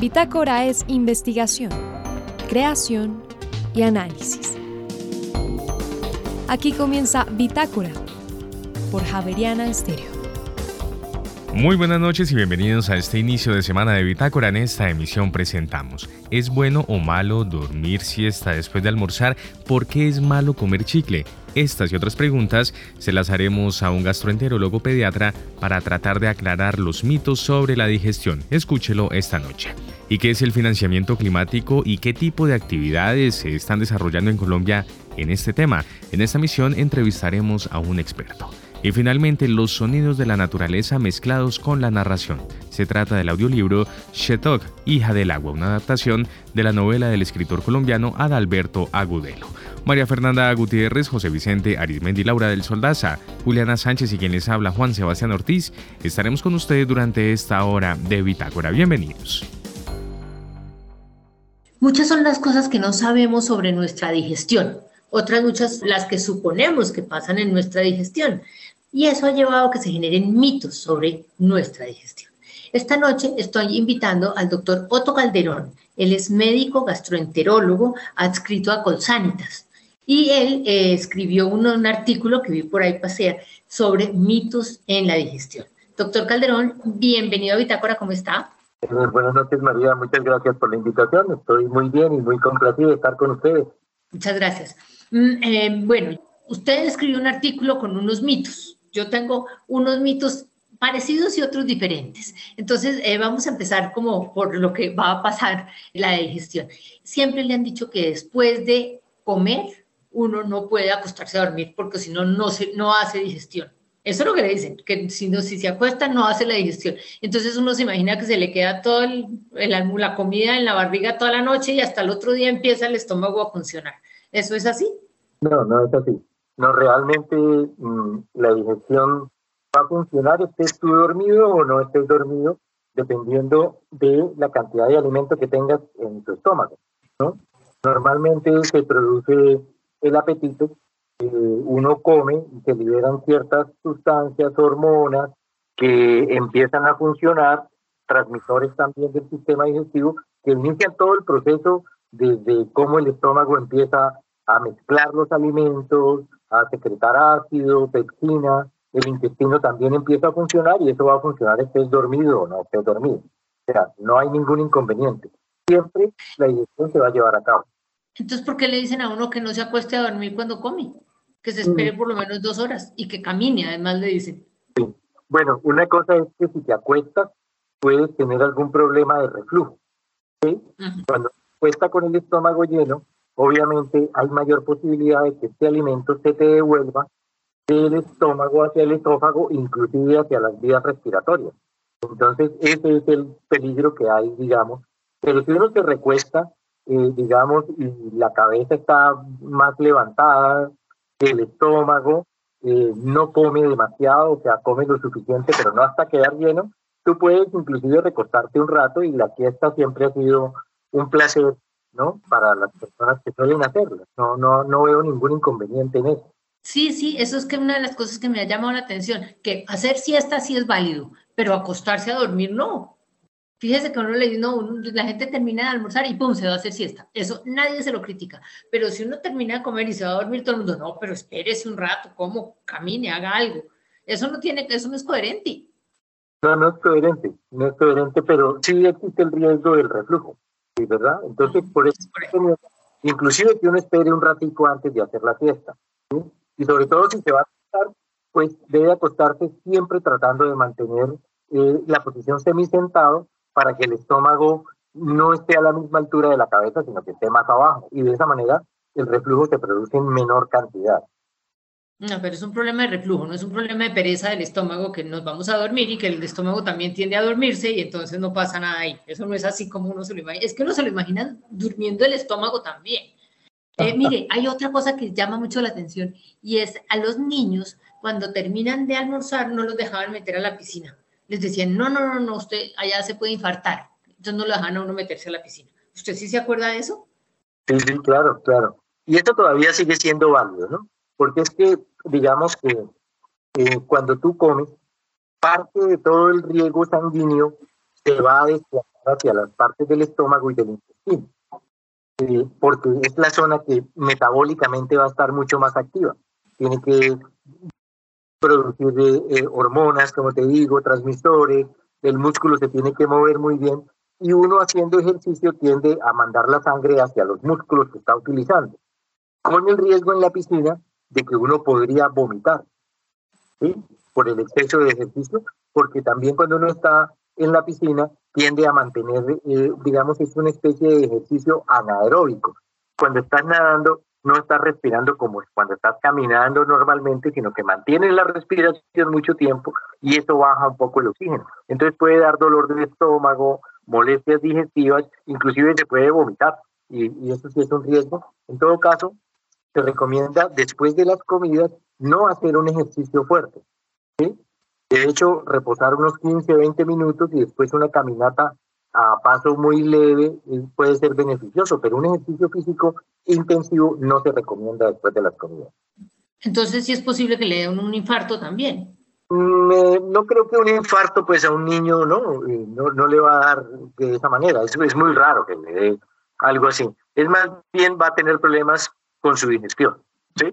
Bitácora es investigación, creación y análisis. Aquí comienza Bitácora por Javeriana Estéreo. Muy buenas noches y bienvenidos a este inicio de semana de Bitácora. En esta emisión presentamos, ¿es bueno o malo dormir siesta después de almorzar? ¿Por qué es malo comer chicle? Estas y otras preguntas se las haremos a un gastroenterólogo pediatra para tratar de aclarar los mitos sobre la digestión. Escúchelo esta noche. ¿Y qué es el financiamiento climático y qué tipo de actividades se están desarrollando en Colombia en este tema? En esta misión entrevistaremos a un experto. Y finalmente, los sonidos de la naturaleza mezclados con la narración. Se trata del audiolibro Shetok, hija del agua, una adaptación de la novela del escritor colombiano Adalberto Agudelo. María Fernanda Gutiérrez, José Vicente Arizmendi, Laura del Soldaza, Juliana Sánchez y quien les habla Juan Sebastián Ortiz, estaremos con ustedes durante esta hora de Bitácora. Bienvenidos. Muchas son las cosas que no sabemos sobre nuestra digestión, otras muchas las que suponemos que pasan en nuestra digestión y eso ha llevado a que se generen mitos sobre nuestra digestión. Esta noche estoy invitando al doctor Otto Calderón. Él es médico gastroenterólogo adscrito a Colsanitas y él eh, escribió un, artículo que vi por ahí pasear sobre mitos en la digestión. Doctor Calderón, bienvenido a Bitácora, ¿cómo está? Buenas noches, María. Muchas gracias por la invitación. Estoy muy bien y muy complacido de estar con ustedes. Muchas gracias. Mm, eh, bueno, usted escribió un artículo con unos mitos yo tengo unos mitos parecidos y otros diferentes. Entonces, eh, vamos a empezar como por lo que va a pasar la digestión. Siempre le han dicho que después de comer uno no puede acostarse a dormir porque si no, se, no hace digestión. Eso es lo que le dicen, que si, no, si se acuesta no hace la digestión. Entonces uno se imagina que se le queda toda la comida en la barriga toda la noche y hasta el otro día empieza el estómago a funcionar. ¿Eso es así? No, no es así. No, realmente mm, la digestión va a funcionar estés tú dormido o no estés dormido, dependiendo de la cantidad de alimento que tengas en tu estómago. ¿no? Normalmente se produce el apetito, eh, uno come y se liberan ciertas sustancias, hormonas que empiezan a funcionar, transmisores también del sistema digestivo, que inician todo el proceso desde cómo el estómago empieza a mezclar los alimentos, a secretar ácido, pectina, el intestino también empieza a funcionar y eso va a funcionar estés dormido o no estés dormido. O sea, no hay ningún inconveniente. Siempre la digestión se va a llevar a cabo. Entonces, ¿por qué le dicen a uno que no se acueste a dormir cuando come? Que se espere por lo menos dos horas y que camine, además le dicen. Sí. Bueno, una cosa es que si te acuestas, puedes tener algún problema de reflujo. ¿sí? Cuando te acuestas con el estómago lleno, obviamente hay mayor posibilidad de que este alimento se te devuelva del estómago hacia el esófago, inclusive hacia las vías respiratorias. Entonces, ese es el peligro que hay, digamos. Pero si uno se recuesta, eh, digamos, y la cabeza está más levantada, el estómago eh, no come demasiado, o sea, come lo suficiente, pero no hasta quedar lleno, tú puedes inclusive recostarte un rato y la fiesta siempre ha sido un placer ¿no? Para las personas que suelen hacerlo. No, no, no veo ningún inconveniente en eso. Sí, sí, eso es que una de las cosas que me ha llamado la atención, que hacer siesta sí es válido, pero acostarse a dormir no. Fíjese que uno le dice, no, la gente termina de almorzar y pum, se va a hacer siesta. Eso nadie se lo critica. Pero si uno termina de comer y se va a dormir, todo el mundo, no, pero espérese un rato, como, camine, haga algo. Eso no tiene, eso no es coherente. No, no es coherente, no es coherente, pero sí existe el riesgo del reflujo. ¿verdad? Entonces, por eso, inclusive que uno espere un ratico antes de hacer la fiesta. Y sobre todo si se va a acostar, pues debe acostarse siempre tratando de mantener eh, la posición semisentado para que el estómago no esté a la misma altura de la cabeza, sino que esté más abajo. Y de esa manera el reflujo se produce en menor cantidad. No, pero es un problema de reflujo, no es un problema de pereza del estómago que nos vamos a dormir y que el estómago también tiende a dormirse y entonces no pasa nada ahí. Eso no es así como uno se lo imagina. Es que uno se lo imagina durmiendo el estómago también. Eh, mire, hay otra cosa que llama mucho la atención y es a los niños cuando terminan de almorzar no los dejaban meter a la piscina. Les decían, no, no, no, no, usted allá se puede infartar. Entonces no lo dejan a uno meterse a la piscina. ¿Usted sí se acuerda de eso? Sí, sí, claro, claro. Y esto todavía sigue siendo válido, ¿no? Porque es que, digamos que cuando tú comes, parte de todo el riego sanguíneo se va a desplazar hacia las partes del estómago y del intestino, eh, porque es la zona que metabólicamente va a estar mucho más activa. Tiene que producir eh, hormonas, como te digo, transmisores, el músculo se tiene que mover muy bien y uno haciendo ejercicio tiende a mandar la sangre hacia los músculos que está utilizando, con el riesgo en la piscina de que uno podría vomitar ¿sí? por el exceso de ejercicio, porque también cuando uno está en la piscina tiende a mantener, eh, digamos, es una especie de ejercicio anaeróbico. Cuando estás nadando, no estás respirando como cuando estás caminando normalmente, sino que mantienes la respiración mucho tiempo y eso baja un poco el oxígeno. Entonces puede dar dolor de estómago, molestias digestivas, inclusive se puede vomitar y, eso sí es un riesgo. En todo caso, se recomienda después de las comidas no hacer un ejercicio fuerte. De hecho, reposar unos 15, 20 minutos y después una caminata a paso muy leve puede ser beneficioso, pero un ejercicio físico intensivo no se recomienda después de las comidas. Entonces, sí es posible que le dé un, infarto también. Mm, no creo que un infarto, pues a un niño no, no, no le va a dar de esa manera. Es, es muy raro que le dé algo así. Es más bien va a tener problemas con su digestión. ¿sí?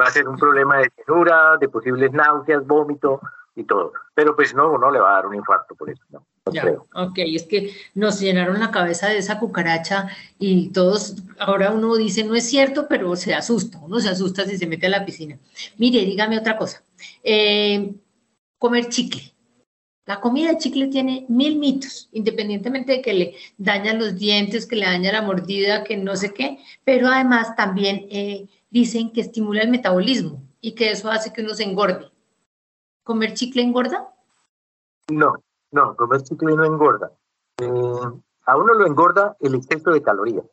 Va a ser un problema de tenura, de posibles náuseas, vómito y todo. Pero pues no, no le va a dar un infarto por eso, ¿no? Ya, ok, es que nos llenaron la cabeza de esa cucaracha y todos, ahora uno dice no es cierto, pero se asusta, uno se asusta si se mete a la piscina. Mire, dígame otra cosa, eh, comer chicle. La comida de chicle tiene mil mitos, independientemente de que le daña los dientes, que le daña la mordida, que no sé qué, pero además también eh, dicen que estimula el metabolismo y que eso hace que uno se engorde. ¿Comer chicle engorda? No, no, comer chicle no engorda. Eh, a uno lo engorda el exceso de calorías.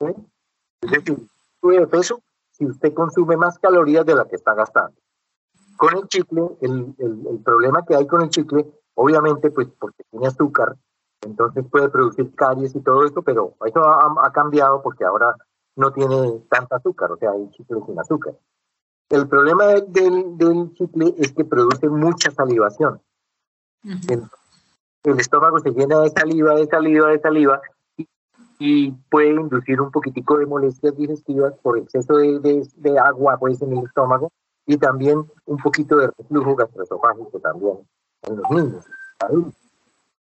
Es decir, sube de peso si usted consume más calorías de las que está gastando. Con el chicle, el, el, problema que hay con el chicle, obviamente, pues porque tiene azúcar, entonces puede producir caries y todo eso, pero eso ha, cambiado porque ahora no tiene tanta azúcar, o sea, hay chicle sin azúcar. El problema del, del chicle es que produce mucha salivación el estómago se llena de saliva, de saliva, de saliva y, puede inducir un poquitico de molestias digestivas por exceso de, agua pues, en el estómago y también un poquito de reflujo gastroesofágico también en los niños.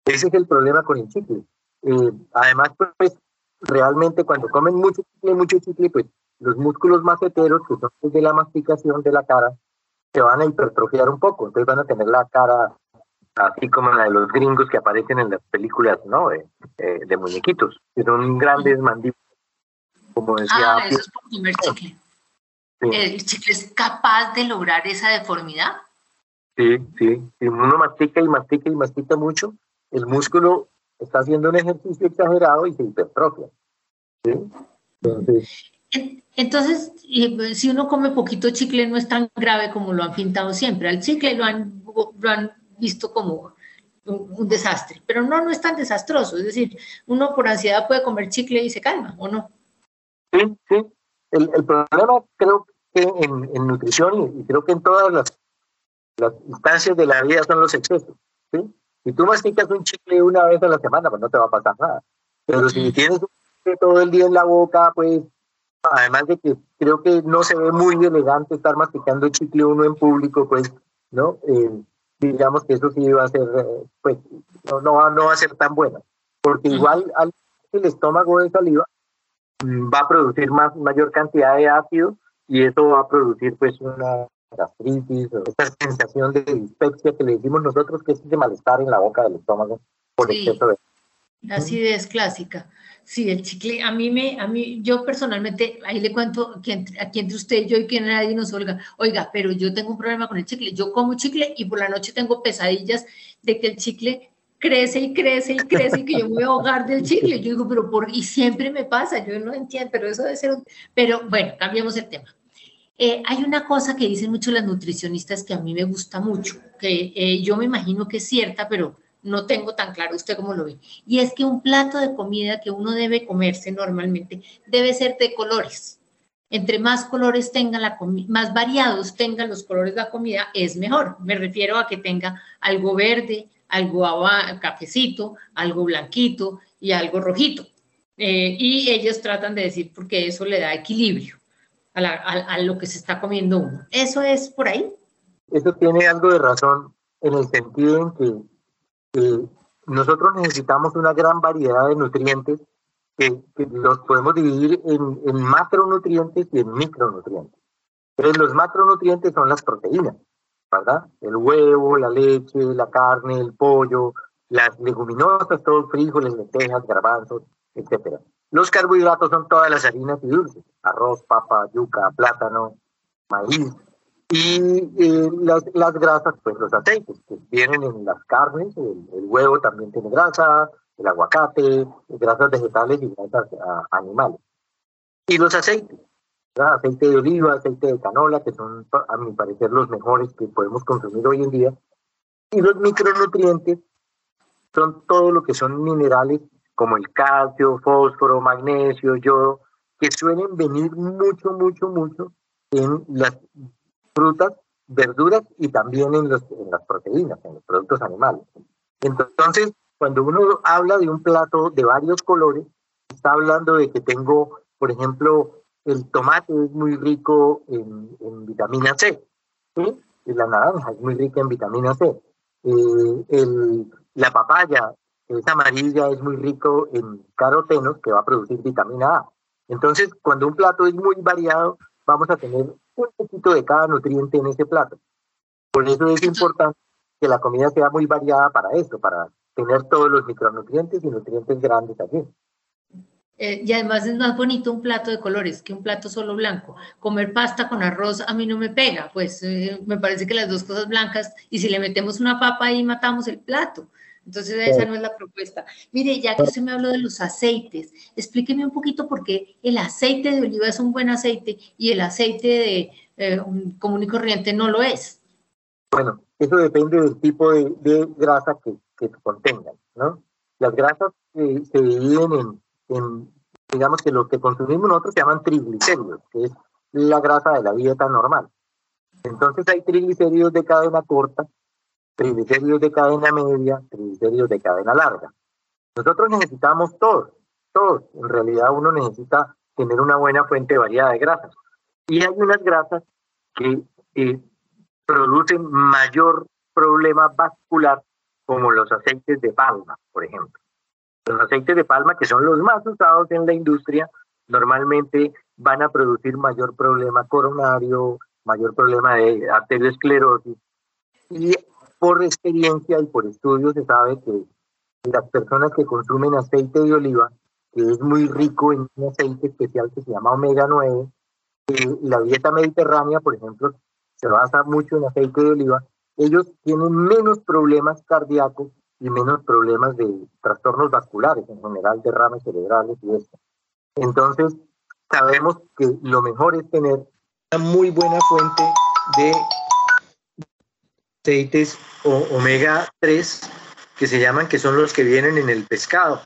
Ese es el problema con el chicle. Eh, además, pues realmente cuando comen mucho chicle, mucho chicle, pues los músculos maceteros, que son de la masticación de la cara, se van a hipertrofiar un poco, entonces van a tener la cara así como la de los gringos que aparecen en las películas, ¿no? De, de muñequitos, que son grandes mandíbulas, como decía. Ah, eso es por comer chicle. ¿El chicle es capaz de lograr esa deformidad? Sí, sí. Si uno mastica y mastica y mastica mucho, el músculo está haciendo un ejercicio exagerado y se hipertrofia. ¿sí? Entonces, entonces, si uno come poquito chicle no es tan grave como lo han pintado siempre. Al chicle lo han, lo han visto como un, desastre, pero no, no es tan desastroso, es decir, uno por ansiedad puede comer chicle y se calma, ¿o no? Sí, sí. El, el problema creo que en, en nutrición y, creo que en todas las, las, instancias de la vida son los excesos, ¿sí? Si tú masticas un chicle una vez a la semana, pues no te va a pasar nada. Pero si tienes un chicle todo el día en la boca, pues además de que creo que no se ve muy elegante estar masticando chicle uno en público, pues, ¿no? Eh, digamos que eso sí va a ser, eh, pues, no, no, va a ser tan bueno, porque igual al, el estómago de saliva mm, va a producir más, mayor cantidad de ácido y eso va a producir pues una gastritis, esta sensación de dispepsia que le decimos nosotros que es de malestar en la boca del estómago por exceso de... La acidez clásica. Sí, el chicle, a mí me, a mí, yo personalmente, ahí le cuento aquí entre usted y yo y que nadie nos oiga, oiga, pero yo tengo un problema con el chicle, yo como chicle y por la noche tengo pesadillas de que el chicle crece y crece y crece y que yo me voy a ahogar del chicle. Yo digo, pero por, y siempre me pasa, yo no entiendo, pero eso debe ser un, pero bueno, cambiamos el tema. Eh, hay una cosa que dicen mucho las nutricionistas que a mí me gusta mucho, que eh, yo me imagino que es cierta, pero no tengo tan claro usted cómo lo ve. Y es que un plato de comida que uno debe comerse normalmente debe ser de colores. Entre más colores tenga la más variados tengan los colores de la comida, es mejor. Me refiero a que tenga algo verde, algo cafecito, algo blanquito y algo rojito. Eh, y ellos tratan de decir porque eso le da equilibrio a, lo que se está comiendo uno. ¿Eso es por ahí? Eso tiene algo de razón en el sentido en que nosotros necesitamos una gran variedad de nutrientes que, los podemos dividir en, en, macronutrientes y en micronutrientes. Entonces, los macronutrientes son las proteínas, ¿verdad? El huevo, la leche, la carne, el pollo, las leguminosas, todos frijoles, lentejas, garbanzos, etc. Los carbohidratos son todas las harinas y dulces, arroz, papa, yuca, plátano, maíz. Y eh, las, las, grasas, pues los aceites, que vienen en las carnes, el, el huevo también tiene grasa, el aguacate, grasas vegetales y grasas ah, animales. Y los aceites, aceite de oliva, aceite de canola, que son, a mi parecer, los mejores que podemos consumir hoy en día. Y los micronutrientes son todo lo que son minerales como el calcio, fósforo, magnesio, yodo, que suelen venir mucho, mucho, mucho en las frutas, verduras y también en, los, en las proteínas, en los productos animales. Entonces, cuando uno habla de un plato de varios colores, está hablando de que tengo, por ejemplo, el tomate es muy rico en, vitamina C, y la naranja es muy rica en vitamina C. Eh, el, la papaya, es amarilla, es muy rico en carotenos que va a producir vitamina A. Entonces, cuando un plato es muy variado, vamos a tener un poquito de cada nutriente en ese plato. Por eso es importante que la comida sea muy variada para eso, para tener todos los micronutrientes y nutrientes grandes allí. Eh, y además es más bonito un plato de colores que un plato solo blanco. Comer pasta con arroz a mí no me pega, pues eh, me parece que las dos cosas blancas y si le metemos una papa ahí matamos el plato. Entonces esa no es la propuesta. Mire, ya que usted me habló de los aceites, explíqueme un poquito por qué el aceite de oliva es un buen aceite y el aceite de eh, común y corriente no lo es. Bueno, eso depende del tipo de, de grasa que, que contengan, ¿no? Las grasas se dividen en, digamos que lo que consumimos nosotros se llaman triglicéridos, que es la grasa de la dieta normal. Entonces hay triglicéridos de cadena corta, triglicéridos de cadena media, triglicéridos de cadena larga. Nosotros necesitamos todos, todos. En realidad uno necesita tener una buena fuente variada de grasas. Y hay unas grasas que eh, producen mayor problema vascular como los aceites de palma, por ejemplo. Los aceites de palma, que son los más usados en la industria, normalmente van a producir mayor problema coronario, mayor problema de arteriosclerosis. Y por experiencia y por estudios se sabe que las personas que consumen aceite de oliva, que es muy rico en un aceite especial que se llama omega 9, eh, la dieta mediterránea, por ejemplo, se basa mucho en aceite de oliva, ellos tienen menos problemas cardíacos y menos problemas de trastornos vasculares, en general derrames cerebrales y eso. Entonces, sabemos que lo mejor es tener una muy buena fuente de aceites omega 3 que se llaman, que son los que vienen en el pescado.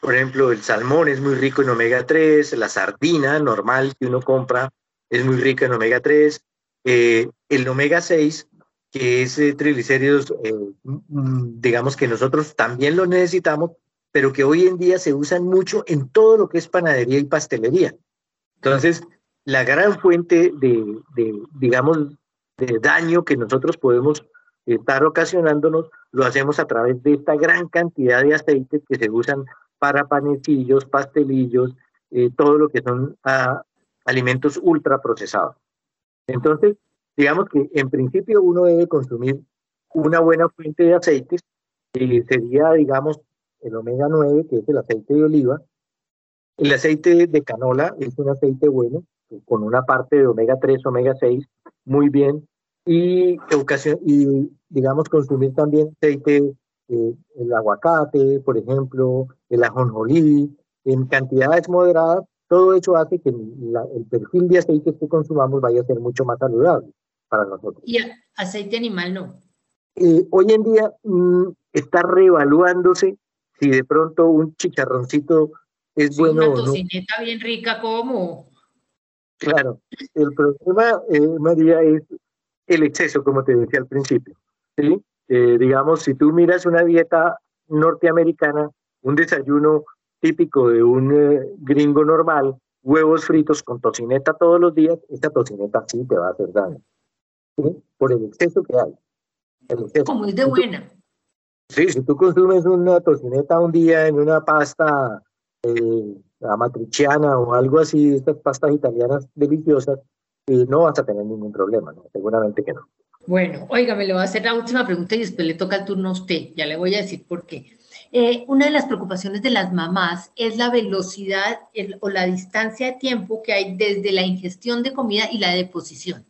Por ejemplo, el salmón es muy rico en omega 3, la sardina normal que uno compra es muy rica en omega 3, eh, el omega 6 que es eh, triglicéridos, eh, mm, digamos que nosotros también lo necesitamos, pero que hoy en día se usan mucho en todo lo que es panadería y pastelería. Entonces, la gran fuente de, de digamos, de daño que nosotros podemos estar ocasionándonos, lo hacemos a través de esta gran cantidad de aceites que se usan para panecillos, pastelillos, eh, todo lo que son ah, alimentos ultra procesados. Entonces, Digamos que en principio uno debe consumir una buena fuente de aceites, que sería, digamos, el omega 9, que es el aceite de oliva. El aceite de canola es un aceite bueno, con una parte de omega 3, omega 6, muy bien. Y, y digamos, consumir también aceite, eh, el aguacate, por ejemplo, el ajonjolí, en cantidades moderadas, todo eso hace que el perfil de aceites que consumamos vaya a ser mucho más saludable para nosotros. ¿Y aceite animal no? Eh, hoy en día mm, está reevaluándose si de pronto un chicharroncito es bueno una tocineta bien rica como. Claro, el problema, eh, María, es el exceso, como te decía al principio. ¿sí? Eh, digamos, si tú miras una dieta norteamericana, un desayuno típico de un eh, gringo normal, huevos fritos con tocineta todos los días, esta tocineta sí te va a hacer daño. Por el exceso que hay. Como es de buena. Sí, si tú consumes una tocineta un día en una pasta eh, amatriciana o algo así, estas pastas italianas deliciosas, y no vas a tener ningún problema, ¿no? Seguramente que no. Bueno, oiga, me le voy a hacer la última pregunta y después le toca el turno a usted. Ya le voy a decir por qué. Eh, una de las preocupaciones de las mamás es la velocidad o la distancia de tiempo que hay desde la ingestión de comida y la deposición.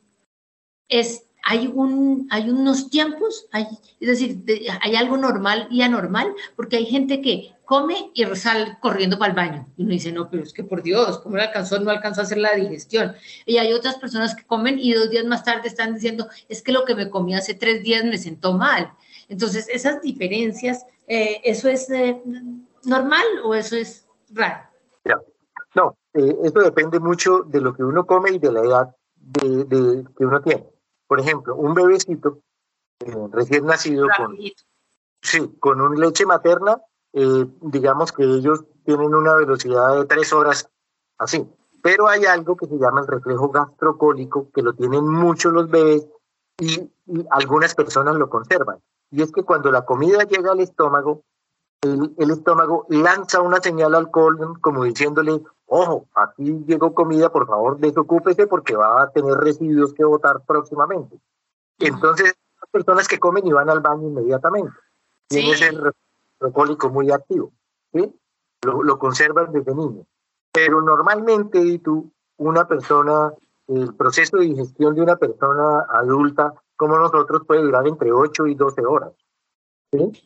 Es hay, un, hay unos tiempos, hay, es decir, hay algo normal y anormal, porque hay gente que come y sale corriendo para el baño. Y uno dice, no, pero es que por Dios, ¿cómo no alcanzó? No alcanzó a hacer la digestión. Y hay otras personas que comen y dos días más tarde están diciendo, es que lo que me comí hace tres días me sentó mal. Entonces, esas diferencias, eh, ¿eso es eh, normal o eso es raro? No, eh, eso depende mucho de lo que uno come y de la edad que uno tiene. Por ejemplo, un bebecito eh, recién nacido con, sí, con una leche materna, eh, digamos que ellos tienen una velocidad de tres horas así. Pero hay algo que se llama el reflejo gastrocólico, que lo tienen mucho los bebés y, algunas personas lo conservan. Y es que cuando la comida llega al estómago, el, el, estómago lanza una señal al colon como diciéndole, ojo, aquí llegó comida, por favor desocúpese porque va a tener residuos que botar próximamente. Entonces, las personas que comen y van al baño inmediatamente. Tiene ese recólico muy activo, ¿sí? Lo, lo conservan desde niño. Pero normalmente, y tú, una persona, el proceso de digestión de una persona adulta como nosotros puede durar entre 8 y 12 horas.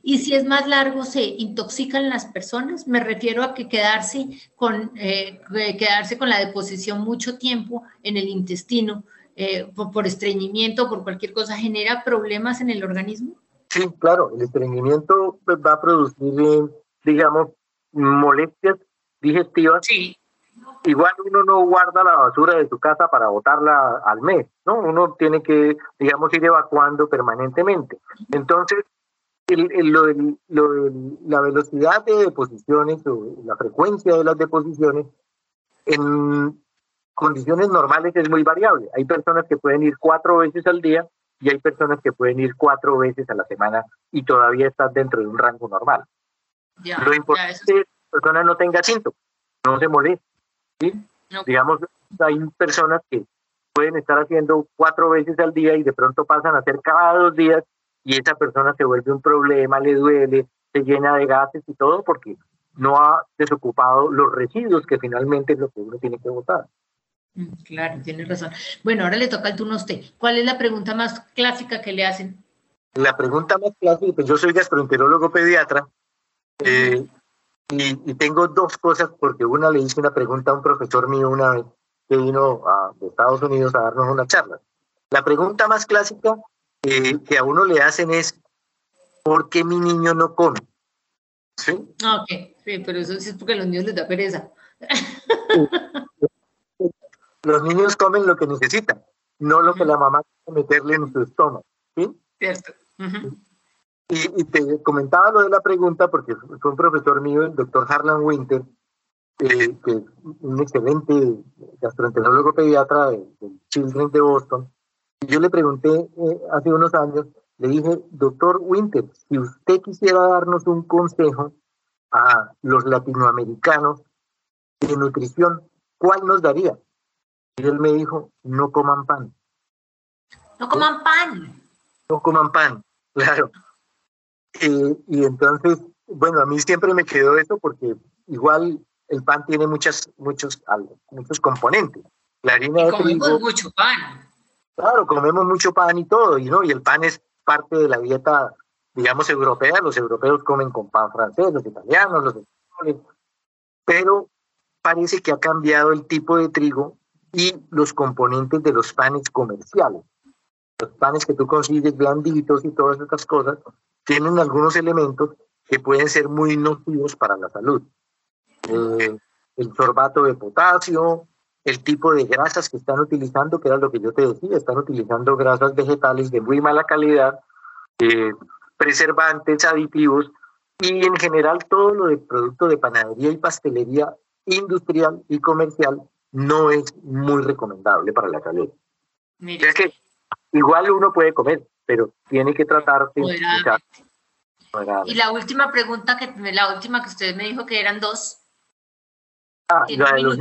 Y si es más largo, ¿se intoxican las personas? Me refiero a que quedarse con, eh, quedarse con la deposición mucho tiempo en el intestino eh, por, estreñimiento o por cualquier cosa genera problemas en el organismo. Sí, claro, el estreñimiento pues, va a producir, eh, digamos, molestias digestivas. Sí. Igual uno no guarda la basura de su casa para botarla al mes, ¿no? Uno tiene que, digamos, ir evacuando permanentemente. Entonces, la velocidad de deposiciones o la frecuencia de las deposiciones en condiciones normales es muy variable. Hay personas que pueden ir cuatro veces al día y hay personas que pueden ir cuatro veces a la semana y todavía están dentro de un rango normal. Lo importante es que la persona no tenga síntomas, no se moleste. Digamos, hay personas que pueden estar haciendo cuatro veces al día y de pronto pasan a hacer cada dos días y esa persona se vuelve un problema, le duele, se llena de gases y todo porque no ha desocupado los residuos que finalmente es lo que uno tiene que votar. Mm, claro, tiene razón. Bueno, ahora le toca el turno a usted. ¿Cuál es la pregunta más clásica que le hacen? La pregunta más clásica, pues yo soy gastroenterólogo pediatra eh, y, tengo dos cosas porque una le hice una pregunta a un profesor mío una vez que vino a, de Estados Unidos a darnos una charla. La pregunta más clásica que a uno le hacen es, ¿por qué mi niño no come? ¿Sí? Ok, sí, pero eso sí es porque a los niños les da pereza. Los niños comen lo que necesitan, no lo que la mamá quiere meterle en su estómago. ¿sí? Cierto. y, te comentaba lo de la pregunta porque fue un profesor mío, el doctor Harlan Winter, eh, que es un excelente gastroenterólogo pediatra del Children de Boston, yo le pregunté eh, hace unos años, le dije, doctor Winter, si usted quisiera darnos un consejo a los latinoamericanos de nutrición, ¿cuál nos daría? Y él me dijo, no coman pan. No coman pan. No coman pan, claro. y entonces, bueno, a mí siempre me quedó eso porque igual el pan tiene muchas, muchos, muchos componentes. La harina de trigo, mucho pan. Claro, comemos mucho pan y todo, y, ¿no? y el pan es parte de la dieta, digamos, europea. Los europeos comen con pan francés, los italianos, los españoles. Pero parece que ha cambiado el tipo de trigo y los componentes de los panes comerciales. Los panes que tú consigues blanditos y todas estas cosas tienen algunos elementos que pueden ser muy nocivos para la salud. Eh, el sorbato de potasio, el tipo de grasas que están utilizando, que era lo que yo te decía, están utilizando grasas vegetales de muy mala calidad, eh, preservantes, aditivos y en general todo lo de productos de panadería y pastelería industrial y comercial no es muy recomendable para la salud. Es que igual uno puede comer, pero tiene que tratarse. Y la última pregunta, que la última que usted me dijo que eran dos. Ah, la de, los,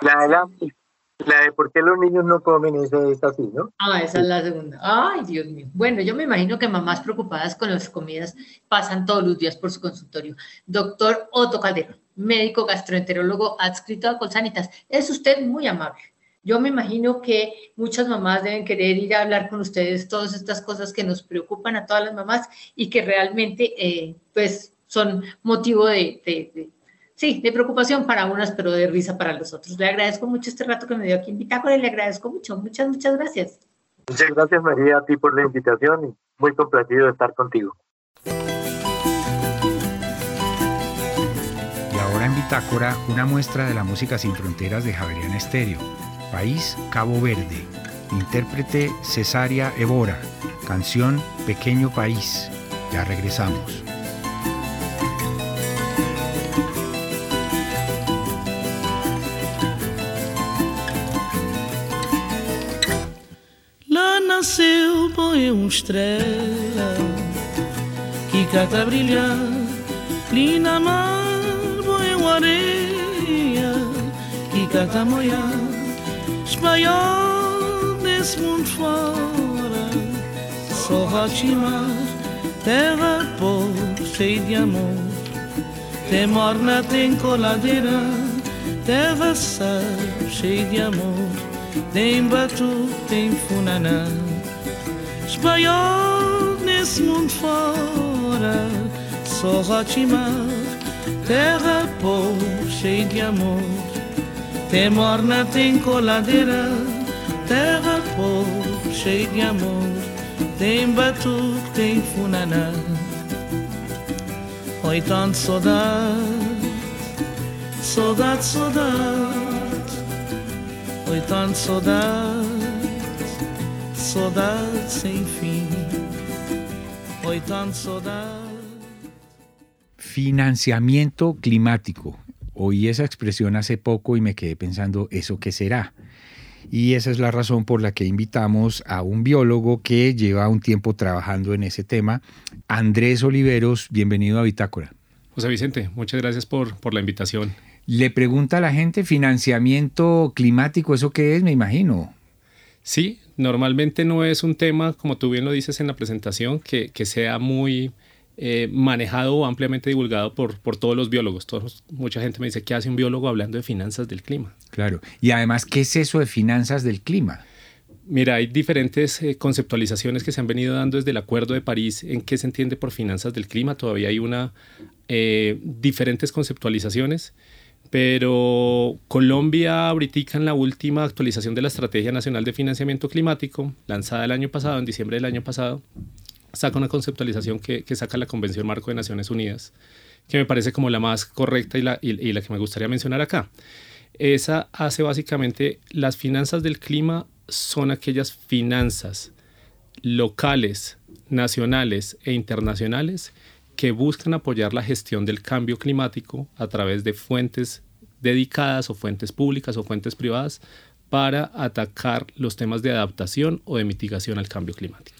la, de la, de por qué los niños no comen, esa es así, ¿no? Ah, esa es la segunda. Ay, Dios mío. Bueno, yo me imagino que mamás preocupadas con las comidas pasan todos los días por su consultorio. Doctor Otto Calderón, médico gastroenterólogo adscrito a Colsanitas. Es usted muy amable. Yo me imagino que muchas mamás deben querer ir a hablar con ustedes todas estas cosas que nos preocupan a todas las mamás y que realmente, eh, pues, son motivo de sí, de preocupación para unas, pero de risa para los otros. Le agradezco mucho este rato que me dio aquí en Bitácora y le agradezco mucho. Muchas, muchas gracias. Muchas gracias, María, a ti por la invitación y muy complacido de estar contigo. Y ahora en Bitácora, una muestra de la música sin fronteras de Javeriana Estéreo. País Cabo Verde. Intérprete Cesaria Evora. Canción Pequeño País. Ya regresamos. Põe uma estrela que cata brilhar ali na mar põe uma areia que cata moiar espanhol desse mundo fora só Rotimar terra pobre cheia de amor. Tem morna tem coladeira terra sal cheia de amor. Tem batu tem funaná espanhol nesse mundo fora, só Rotimar, terra pobre, cheia de amor. Tem morna, tem coladeira, terra pobre, cheia de amor. Tem batuque, tem funaná. Oi, tanto saudade, saudade, saudade. Oi, tanto saudade saudade sem fim. Hoy tan saudade. Financiamiento climático. Oí esa expresión hace poco y me quedé pensando, ¿eso qué será? Y esa es la razón por la que invitamos a un biólogo que lleva un tiempo trabajando en ese tema, Andrés Oliveros. Bienvenido a Bitácora. José Vicente, muchas gracias por, por la invitación. Le pregunta a la gente, financiamiento climático, ¿eso qué es? Me imagino. Sí, normalmente no es un tema, como tú bien lo dices en la presentación, que, sea muy eh, manejado o ampliamente divulgado por, por todos los biólogos. Todos, mucha gente me dice, ¿qué hace un biólogo hablando de finanzas del clima? Claro. Y además, ¿qué es eso de finanzas del clima? Mira, hay diferentes eh, conceptualizaciones que se han venido dando desde el Acuerdo de París en qué se entiende por finanzas del clima. Todavía hay una eh, diferentes conceptualizaciones pero Colombia ahorita en la última actualización de la Estrategia Nacional de Financiamiento Climático, lanzada el año pasado, en diciembre del año pasado, saca una conceptualización que, saca la Convención Marco de Naciones Unidas, que me parece como la más correcta y la, y la que me gustaría mencionar acá. Esa hace básicamente las finanzas del clima son aquellas finanzas locales, nacionales e internacionales que buscan apoyar la gestión del cambio climático a través de fuentes dedicadas o fuentes públicas o fuentes privadas para atacar los temas de adaptación o de mitigación al cambio climático.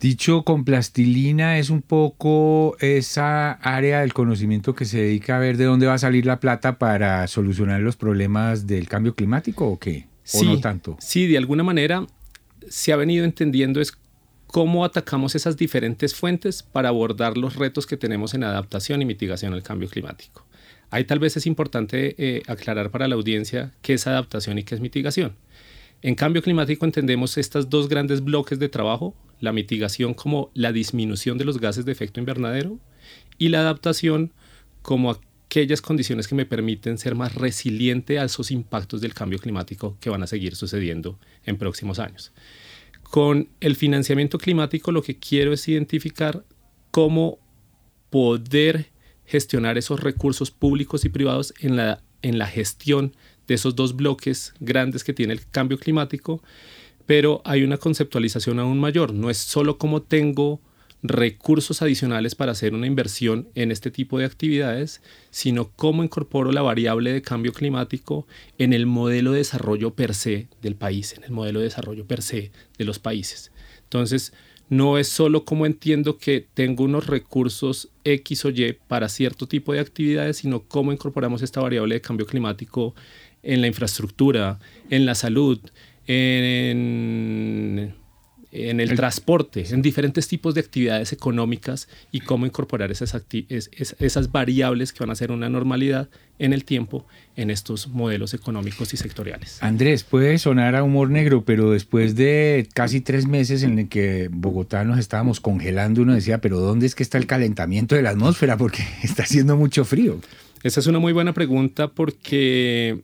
Dicho con plastilina, es un poco esa área del conocimiento que se dedica a ver de dónde va a salir la plata para solucionar los problemas del cambio climático o qué? ¿O no tanto? Sí, de alguna manera se ha venido entendiendo es cómo atacamos esas diferentes fuentes para abordar los retos que tenemos en adaptación y mitigación al cambio climático. Ahí tal vez es importante eh, aclarar para la audiencia qué es adaptación y qué es mitigación. En cambio climático entendemos estos dos grandes bloques de trabajo, la mitigación como la disminución de los gases de efecto invernadero y la adaptación como aquellas condiciones que me permiten ser más resiliente a esos impactos del cambio climático que van a seguir sucediendo en próximos años. Con el financiamiento climático lo que quiero es identificar cómo poder gestionar esos recursos públicos y privados en la, en la gestión de esos dos bloques grandes que tiene el cambio climático, pero hay una conceptualización aún mayor. No es solo cómo tengo recursos adicionales para hacer una inversión en este tipo de actividades, sino cómo incorporo la variable de cambio climático en el modelo de desarrollo per se del país, en el modelo de desarrollo per se de los países. Entonces, no es solo cómo entiendo que tengo unos recursos X o Y para cierto tipo de actividades, sino cómo incorporamos esta variable de cambio climático en la infraestructura, en la salud, en en el, transporte, en diferentes tipos de actividades económicas y cómo incorporar esas, esas variables que van a ser una normalidad en el tiempo en estos modelos económicos y sectoriales. Andrés, puede sonar a humor negro, pero después de casi tres meses en el que Bogotá nos estábamos congelando, uno decía, pero ¿dónde es que está el calentamiento de la atmósfera? Porque está haciendo mucho frío. Esa es una muy buena pregunta porque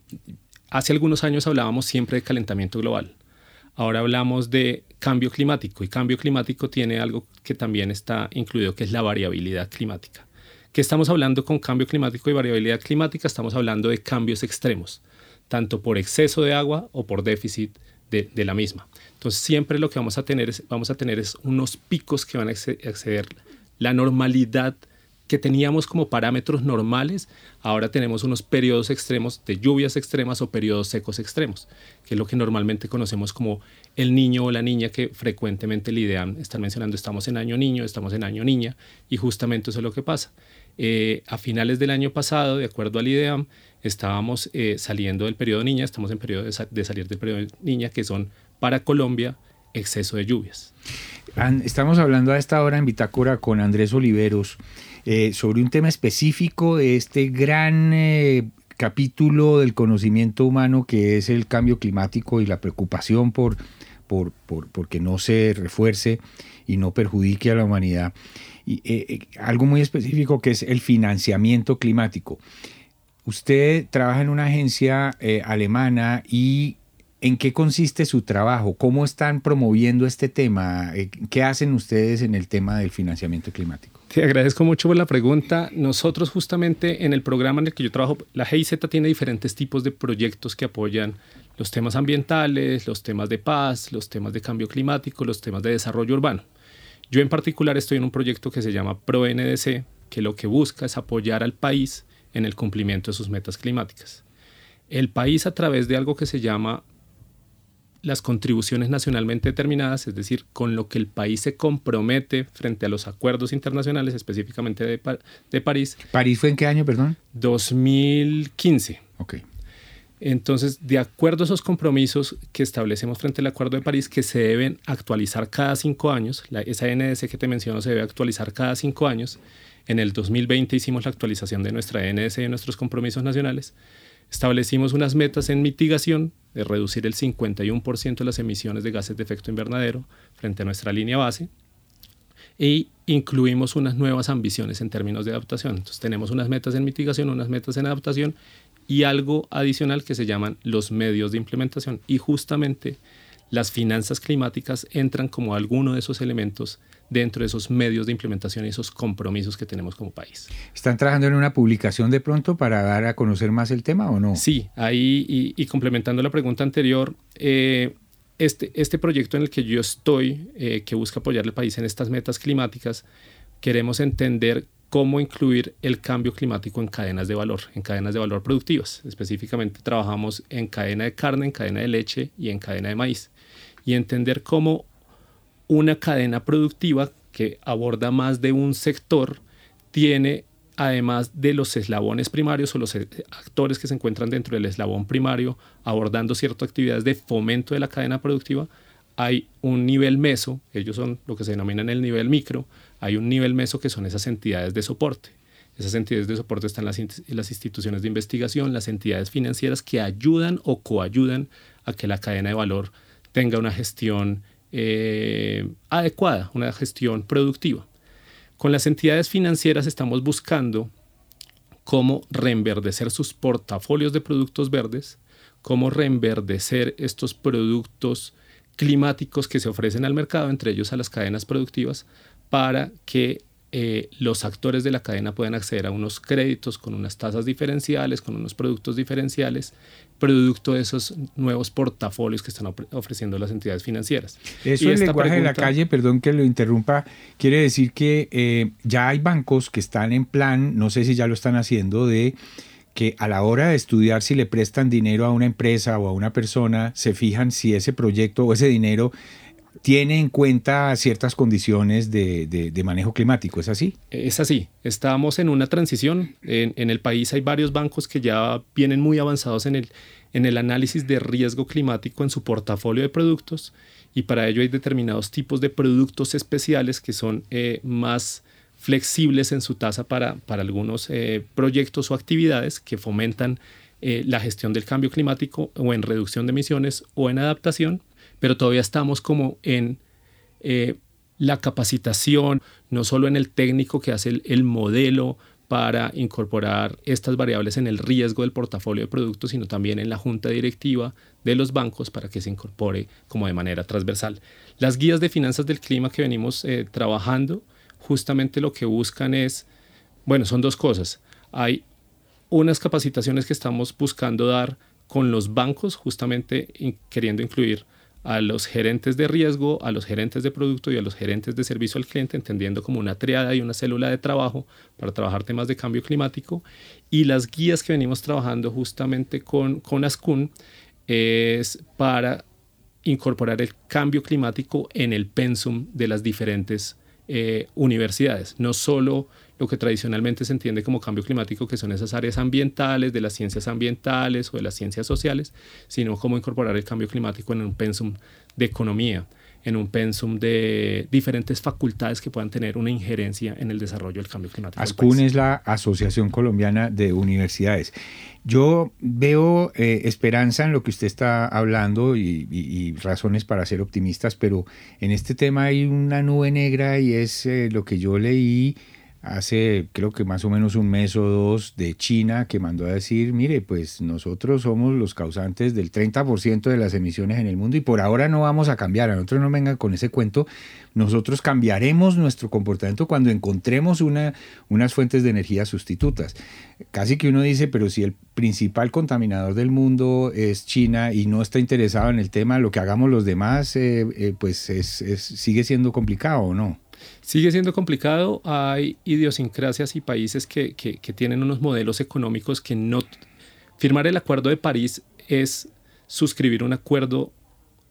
hace algunos años hablábamos siempre de calentamiento global. Ahora hablamos de cambio climático y cambio climático tiene algo que también está incluido, que es la variabilidad climática. ¿Qué estamos hablando con cambio climático y variabilidad climática? Estamos hablando de cambios extremos, tanto por exceso de agua o por déficit de, la misma. Entonces siempre lo que vamos a tener es, vamos a tener es unos picos que van a exceder la normalidad que teníamos como parámetros normales, ahora tenemos unos periodos extremos de lluvias extremas o periodos secos extremos, que es lo que normalmente conocemos como el niño o la niña que frecuentemente el IDEAM están mencionando, estamos en año niño, estamos en año niña, y justamente eso es lo que pasa. Eh, a finales del año pasado, de acuerdo al IDEAM, estábamos eh, saliendo del periodo niña, estamos en periodo de, de salir del periodo niña, que son para Colombia exceso de lluvias. Estamos hablando a esta hora en Bitácora con Andrés Oliveros eh, sobre un tema específico de este gran eh, capítulo del conocimiento humano que es el cambio climático y la preocupación por, por, por, que no se refuerce y no perjudique a la humanidad. Y eh, algo muy específico que es el financiamiento climático. Usted trabaja en una agencia alemana y ¿En qué consiste su trabajo? ¿Cómo están promoviendo este tema? ¿Qué hacen ustedes en el tema del financiamiento climático? Te agradezco mucho por la pregunta. Nosotros justamente en el programa en el que yo trabajo, la GIZ tiene diferentes tipos de proyectos que apoyan los temas ambientales, los temas de paz, los temas de cambio climático, los temas de desarrollo urbano. Yo en particular estoy en un proyecto que se llama ProNDC, que lo que busca es apoyar al país en el cumplimiento de sus metas climáticas. El país a través de algo que se llama las contribuciones nacionalmente determinadas, es decir, con lo que el país se compromete frente a los acuerdos internacionales, específicamente de, de París. ¿París fue en qué año, perdón? 2015. Ok. Entonces, de acuerdo a esos compromisos que establecemos frente al Acuerdo de París, que se deben actualizar cada cinco años, la, esa NDC que te menciono se debe actualizar cada cinco años. En el 2020 hicimos la actualización de nuestra NDC y de nuestros compromisos nacionales. Establecimos unas metas en mitigación de reducir el 51% de las emisiones de gases de efecto invernadero frente a nuestra línea base e incluimos unas nuevas ambiciones en términos de adaptación. Entonces tenemos unas metas en mitigación, unas metas en adaptación y algo adicional que se llaman los medios de implementación. Y justamente las finanzas climáticas entran como alguno de esos elementos dentro de esos medios de implementación y esos compromisos que tenemos como país. ¿Están trabajando en una publicación de pronto para dar a conocer más el tema o no? Sí, ahí y, complementando la pregunta anterior, eh, este, este proyecto en el que yo estoy, eh, que busca apoyar al país en estas metas climáticas, queremos entender cómo incluir el cambio climático en cadenas de valor, en cadenas de valor productivas. Específicamente trabajamos en cadena de carne, en cadena de leche y en cadena de maíz. Y entender cómo una cadena productiva que aborda más de un sector tiene además de los eslabones primarios o los eh, actores que se encuentran dentro del eslabón primario abordando ciertas actividades de fomento de la cadena productiva, hay un nivel meso, ellos son lo que se denominan el nivel micro, hay un nivel meso que son esas entidades de soporte. Esas entidades de soporte están las, las instituciones de investigación, las entidades financieras que ayudan o coayudan a que la cadena de valor tenga una gestión eh, adecuada, una gestión productiva. Con las entidades financieras estamos buscando cómo reenverdecer sus portafolios de productos verdes, cómo reenverdecer estos productos climáticos que se ofrecen al mercado, entre ellos a las cadenas productivas, para que eh, los actores de la cadena puedan acceder a unos créditos con unas tasas diferenciales, con unos productos diferenciales, producto de esos nuevos portafolios que están ofreciendo las entidades financieras. Eso el lenguaje de la calle, perdón que lo interrumpa, quiere decir que eh, ya hay bancos que están en plan, no sé si ya lo están haciendo, de que a la hora de estudiar si le prestan dinero a una empresa o a una persona, se fijan si ese proyecto o ese dinero tiene en cuenta ciertas condiciones de, manejo climático, ¿es así? Es así. Estamos en una transición. En, el país hay varios bancos que ya vienen muy avanzados en el, en el análisis de riesgo climático en su portafolio de productos y para ello hay determinados tipos de productos especiales que son eh, más flexibles en su tasa para, para algunos eh, proyectos o actividades que fomentan eh, la gestión del cambio climático o en reducción de emisiones o en adaptación pero todavía estamos como en eh, la capacitación, no solo en el técnico que hace el, modelo para incorporar estas variables en el riesgo del portafolio de productos, sino también en la junta directiva de los bancos para que se incorpore como de manera transversal. Las guías de finanzas del clima que venimos eh, trabajando, justamente lo que buscan es, bueno, son dos cosas. Hay unas capacitaciones que estamos buscando dar con los bancos, justamente queriendo incluir a los gerentes de riesgo, a los gerentes de producto y a los gerentes de servicio al cliente, entendiendo como una triada y una célula de trabajo para trabajar temas de cambio climático. Y las guías que venimos trabajando justamente con, con Ascun es para incorporar el cambio climático en el pensum de las diferentes eh, universidades, no solo lo que tradicionalmente se entiende como cambio climático, que son esas áreas ambientales, de las ciencias ambientales o de las ciencias sociales, sino cómo incorporar el cambio climático en un pensum de economía, en un pensum de diferentes facultades que puedan tener una injerencia en el desarrollo del cambio climático. ASCUN es la Asociación Colombiana de Universidades. Yo veo eh, esperanza en lo que usted está hablando y, razones para ser optimistas, pero en este tema hay una nube negra y es eh, lo que yo leí hace creo que más o menos un mes o dos de China que mandó a decir, mire, pues nosotros somos los causantes del 30% de las emisiones en el mundo y por ahora no vamos a cambiar, a nosotros no vengan con ese cuento, nosotros cambiaremos nuestro comportamiento cuando encontremos una, unas fuentes de energía sustitutas. Casi que uno dice, pero si el principal contaminador del mundo es China y no está interesado en el tema, lo que hagamos los demás, eh, eh, pues es, sigue siendo complicado, ¿o no? Sigue siendo complicado, hay idiosincrasias y países que, tienen unos modelos económicos que no... Firmar el Acuerdo de París es suscribir un acuerdo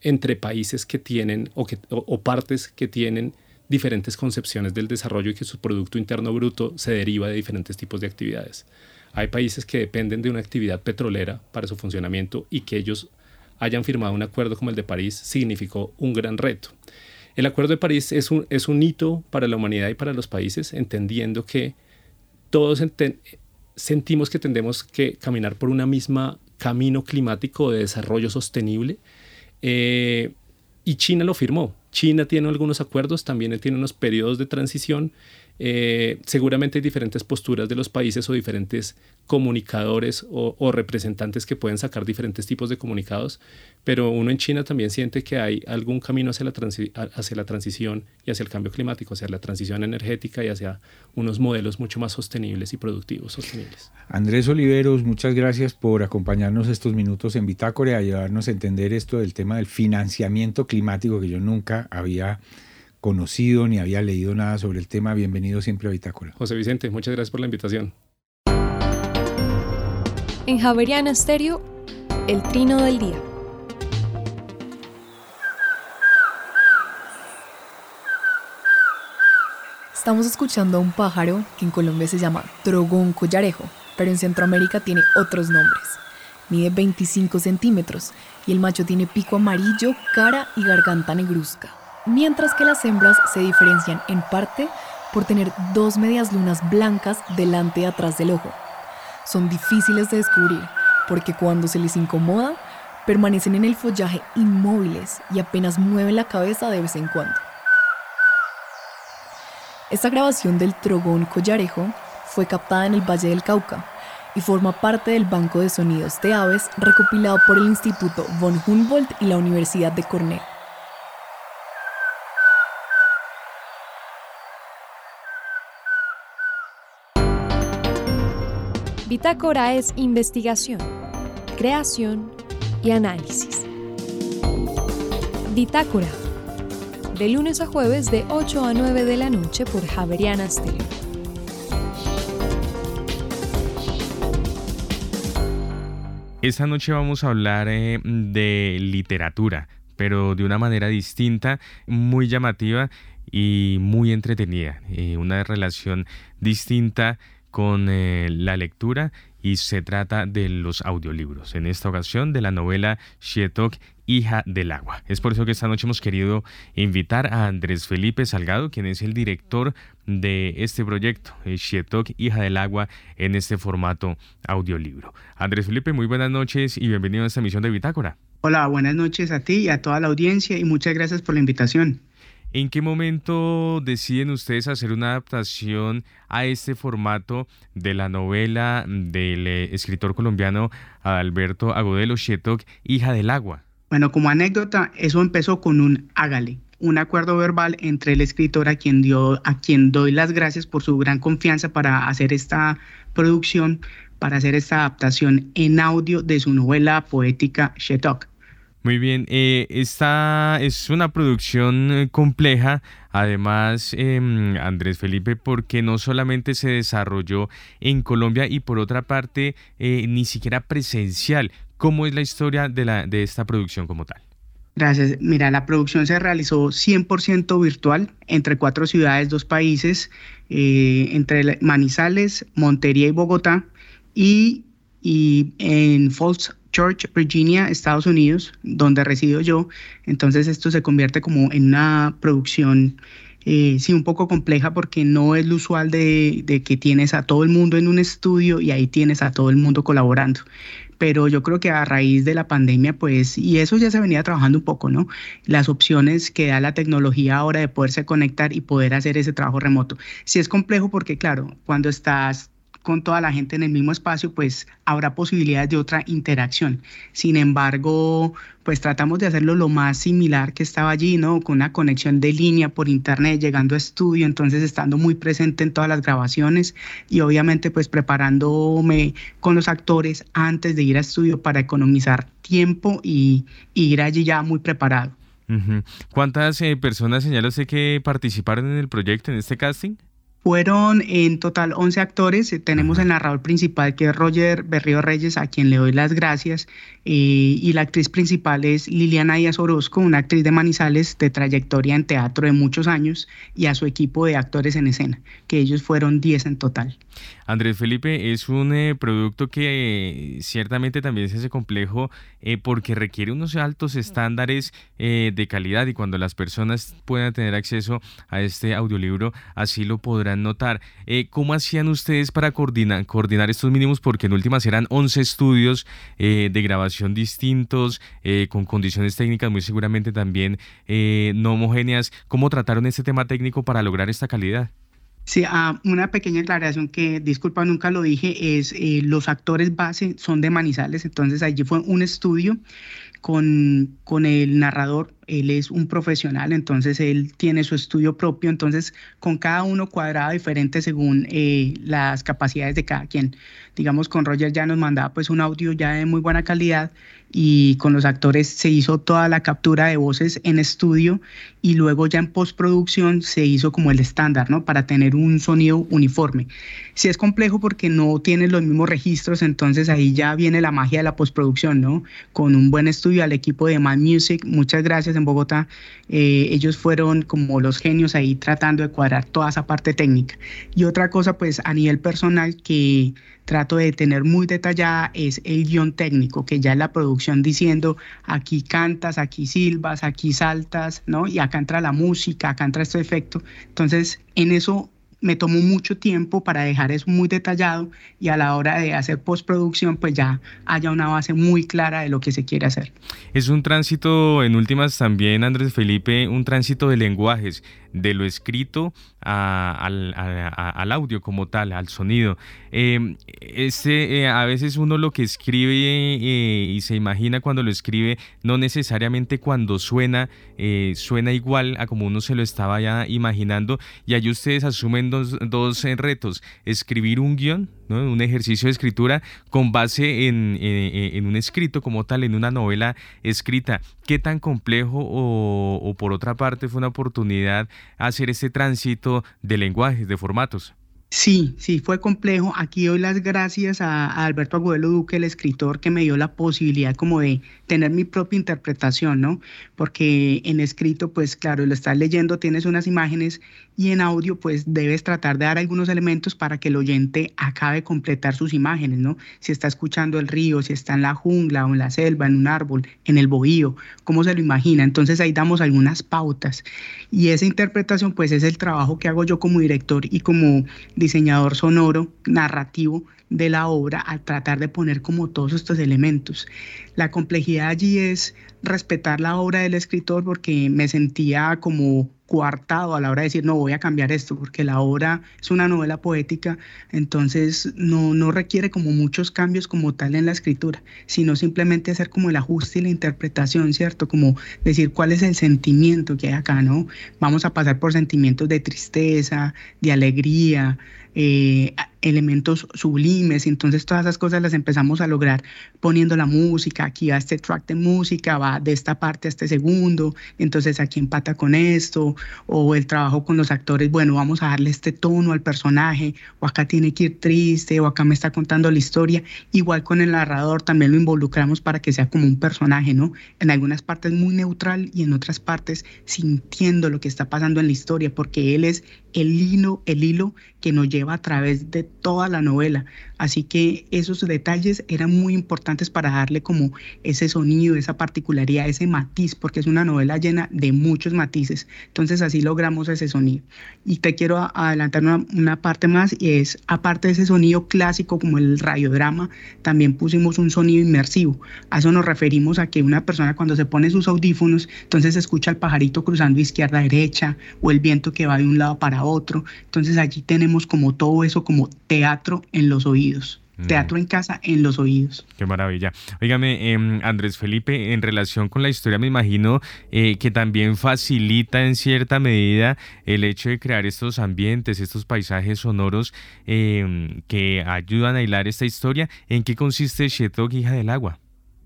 entre países que tienen o, que, o, partes que tienen diferentes concepciones del desarrollo y que su Producto Interno Bruto se deriva de diferentes tipos de actividades. Hay países que dependen de una actividad petrolera para su funcionamiento y que ellos hayan firmado un acuerdo como el de París significó un gran reto. El Acuerdo de París es un, es un hito para la humanidad y para los países, entendiendo que todos sentimos que tendemos que caminar por una misma camino climático de desarrollo sostenible. Eh, y China lo firmó. China tiene algunos acuerdos, también tiene unos periodos de transición eh, seguramente hay diferentes posturas de los países o diferentes comunicadores o, representantes que pueden sacar diferentes tipos de comunicados, pero uno en China también siente que hay algún camino hacia la, hacia la transición y hacia el cambio climático, hacia la transición energética y hacia unos modelos mucho más sostenibles y productivos sostenibles. Andrés Oliveros, muchas gracias por acompañarnos estos minutos en Bitácora y ayudarnos a entender esto del tema del financiamiento climático que yo nunca había conocido ni había leído nada sobre el tema. Bienvenido siempre a Bitácora. José Vicente, muchas gracias por la invitación. En Javeriana Estéreo, el trino del día. Estamos escuchando a un pájaro que en Colombia se llama drogón collarejo, pero en Centroamérica tiene otros nombres. Mide 25 centímetros y el macho tiene pico amarillo, cara y garganta negruzca mientras que las hembras se diferencian en parte por tener dos medias lunas blancas delante y atrás del ojo. Son difíciles de descubrir porque cuando se les incomoda, permanecen en el follaje inmóviles y apenas mueven la cabeza de vez en cuando. Esta grabación del trogón collarejo fue captada en el Valle del Cauca y forma parte del Banco de Sonidos de Aves recopilado por el Instituto von Humboldt y la Universidad de Cornell. Bitácora es investigación, creación y análisis. Bitácora. De lunes a jueves de 8 a 9 de la noche por Javeriana Stereo. Esta noche vamos a hablar eh, de literatura, pero de una manera distinta, muy llamativa y muy entretenida. Eh, una relación distinta con eh, la lectura y se trata de los audiolibros. En esta ocasión de la novela Shetok, Hija del Agua. Es por eso que esta noche hemos querido invitar a Andrés Felipe Salgado, quien es el director de este proyecto, eh, Shetok, Hija del Agua, en este formato audiolibro. Andrés Felipe, muy buenas noches y bienvenido a esta emisión de Bitácora. Hola, buenas noches a ti y a toda la audiencia y muchas gracias por la invitación. ¿En qué momento deciden ustedes hacer una adaptación a este formato de la novela del eh, escritor colombiano Alberto Agudelo Shetok, Hija del Agua? Bueno, como anécdota, eso empezó con un hágale, un acuerdo verbal entre el escritor a quien, dio, a quien doy las gracias por su gran confianza para hacer esta producción, para hacer esta adaptación en audio de su novela poética Shetok. Muy bien, eh, esta es una producción eh, compleja, además, em, Andrés Felipe, porque no solamente se desarrolló en Colombia y por otra parte, eh, ni siquiera presencial. ¿Cómo es la historia de, la, de esta producción como tal? Gracias. Mira, la producción se realizó 100% virtual entre cuatro ciudades, dos países, entre Manizales, Montería y Bogotá, y, y en Falls Church, Virginia, Estados Unidos, donde resido yo. Entonces esto se convierte como en una producción, eh, sí, un poco compleja porque no es lo usual de, de, que tienes a todo el mundo en un estudio y ahí tienes a todo el mundo colaborando. Pero yo creo que a raíz de la pandemia, pues, y eso ya se venía trabajando un poco, ¿no? Las opciones que da la tecnología ahora de poderse conectar y poder hacer ese trabajo remoto. Sí es complejo porque, claro, cuando estás con toda la gente en el mismo espacio, pues habrá posibilidades de otra interacción. Sin embargo, pues tratamos de hacerlo lo más similar que estaba allí, ¿no? Con una conexión de línea por internet, llegando a estudio, entonces estando muy presente en todas las grabaciones y obviamente pues preparándome con los actores antes de ir a estudio para economizar tiempo y, ir allí ya muy preparado. ¿Cuántas eh, personas señala usted que participaron en el proyecto, en este casting? Fueron en total 11 actores. Eh, tenemos el narrador principal que es Roger Berrío Reyes, a quien le doy las gracias. Eh, y la actriz principal es Liliana Díaz Orozco, una actriz de Manizales de trayectoria en teatro de muchos años, y a su equipo de actores en escena, que ellos fueron 10 en total. Andrés Felipe, es un eh, producto que ciertamente también se hace complejo porque requiere unos altos estándares de calidad y cuando las personas puedan tener acceso a este audiolibro, así lo podrán notar. Eh, ¿Cómo hacían ustedes para coordinar, coordinar estos mínimos? Porque en últimas eran 11 estudios eh, de grabación distintos, eh, con condiciones técnicas muy seguramente también no homogéneas. ¿Cómo trataron este tema técnico para lograr esta calidad? Sí, ah, una pequeña aclaración que, disculpa, nunca lo dije, es los actores base son de Manizales, entonces allí fue un estudio con, con el narrador él es un profesional, entonces él tiene su estudio propio, entonces con cada uno cuadrado diferente según eh, las capacidades de cada quien. Digamos, con Roger ya nos mandaba pues un audio ya de muy buena calidad y con los actores se hizo toda la captura de voces en estudio y luego ya en postproducción se hizo como el estándar, ¿no? Para tener un sonido uniforme. Sí es complejo porque no tiene los mismos registros, entonces ahí ya viene la magia de la postproducción, ¿no? Con un buen estudio al equipo de Mad Music, muchas gracias en Bogotá, eh, ellos fueron como los genios ahí tratando de cuadrar toda esa parte técnica. Y otra cosa, pues a nivel personal que trato de tener muy detallada es el guion técnico, que ya es la producción diciendo aquí cantas, aquí silbas, aquí saltas, ¿no? Y acá entra la música, acá entra este efecto. Entonces, en eso me tomó mucho tiempo para dejar eso muy detallado y a la hora de hacer postproducción pues ya haya una base muy clara de lo que se quiere hacer. Es un tránsito, en últimas también Andrés Felipe, un tránsito de lenguajes, de lo escrito al, audio como tal, al sonido. Em, este, a veces uno lo que escribe y se imagina cuando lo escribe, no necesariamente cuando suena, suena igual a como uno se lo estaba ya imaginando. Y ahí ustedes asumen dos, dos retos, escribir un guion, un ejercicio de escritura con base en, un escrito como tal, en una novela escrita. ¿Qué tan complejo o por otra parte fue una oportunidad hacer este tránsito de lenguajes, de formatos? Sí, sí, fue complejo. Aquí doy las gracias a, Alberto Agudelo Duque, el escritor, que me dio la posibilidad como de tener mi propia interpretación, ¿no? Porque en escrito, pues claro, lo estás leyendo, tienes unas imágenes y en audio, pues debes tratar de dar algunos elementos para que el oyente acabe completar sus imágenes, ¿no? Si está escuchando el río, si está en la jungla o en la selva, en un árbol, en el bohío, ¿cómo se lo imagina? Entonces ahí damos algunas pautas. Y esa interpretación, pues es el trabajo que hago yo como director y como diseñador sonoro, narrativo de la obra al tratar de poner como todos estos elementos. La complejidad allí es respetar la obra del escritor porque me sentía como coartado a la hora de decir, no, voy a cambiar esto, porque la obra es una novela poética, entonces no, no requiere como muchos cambios como tal en la escritura, sino simplemente hacer como el ajuste y la interpretación, ¿cierto? Como decir cuál es el sentimiento que hay acá, ¿no? Vamos a pasar por sentimientos de tristeza, de alegría, eh, elementos sublimes, entonces todas esas cosas las empezamos a lograr poniendo la música, aquí va este track de música, va de esta parte a este segundo, entonces aquí empata con esto, o el trabajo con los actores, bueno, vamos a darle este tono al personaje, o acá tiene que ir triste, o acá me está contando la historia, igual con el narrador también lo involucramos para que sea como un personaje, ¿no? En algunas partes muy neutral y en otras partes sintiendo lo que está pasando en la historia, porque él es el hilo, el hilo que nos lleva a través de toda la novela. Así que esos detalles eran muy importantes para darle como ese sonido, esa particularidad, ese matiz, porque es una novela llena de muchos matices. Entonces así logramos ese sonido. Y te quiero adelantar una, parte más y es, aparte de ese sonido clásico como el radiodrama, también pusimos un sonido inmersivo. A eso nos referimos a que una persona cuando se pone sus audífonos, entonces escucha el pajarito cruzando izquierda a derecha o el viento que va de un lado para otro. Entonces allí tenemos como todo eso como teatro en los oídos. Mm. Teatro en casa, en los oídos. Qué maravilla. Óigame, em, Andrés Felipe, en relación con la historia, me imagino eh, que también facilita en cierta medida el hecho de crear estos ambientes, estos paisajes sonoros em, que ayudan a hilar esta historia. ¿En qué consiste Shetok, hija del agua?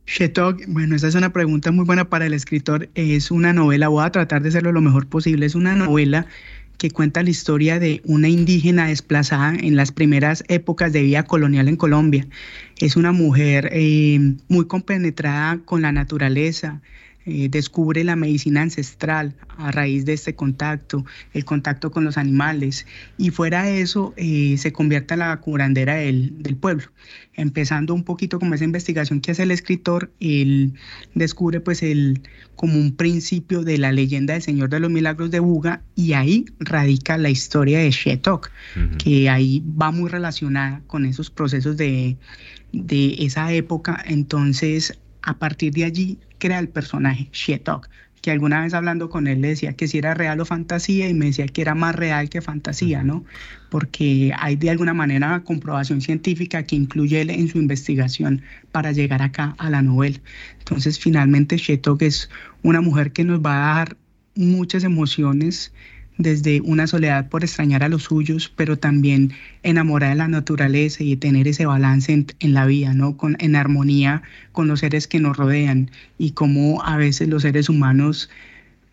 Shetok, bueno, esa es una pregunta muy buena para el escritor. Es una novela, voy a tratar de hacerlo lo mejor posible. Es una novela que cuenta la historia de una indígena desplazada en las primeras épocas de vida colonial en Colombia. Es una mujer eh, muy compenetrada con la naturaleza, eh, descubre la medicina ancestral a raíz de este contacto, el contacto con los animales, y fuera de eso eh, se convierte en la curandera del, del, pueblo. Empezando un poquito como esa investigación que hace el escritor, él descubre pues el, como un principio de la leyenda del Señor de los Milagros de Buga, y ahí radica la historia de Shetok, que ahí va muy relacionada con esos procesos de, de esa época. Entonces, a partir de allí crea el personaje, Shetok, que alguna vez hablando con él le decía que si era real o fantasía y me decía que era más real que fantasía, ¿no? Porque hay de alguna manera comprobación científica que incluye él en su investigación para llegar acá a la novela. Entonces, finalmente, Shetok es una mujer que nos va a dar muchas emociones desde una soledad por extrañar a los suyos, pero también enamorar de la naturaleza y tener ese balance en, la vida, ¿no? Con, en armonía con los seres que nos rodean y cómo a veces los seres humanos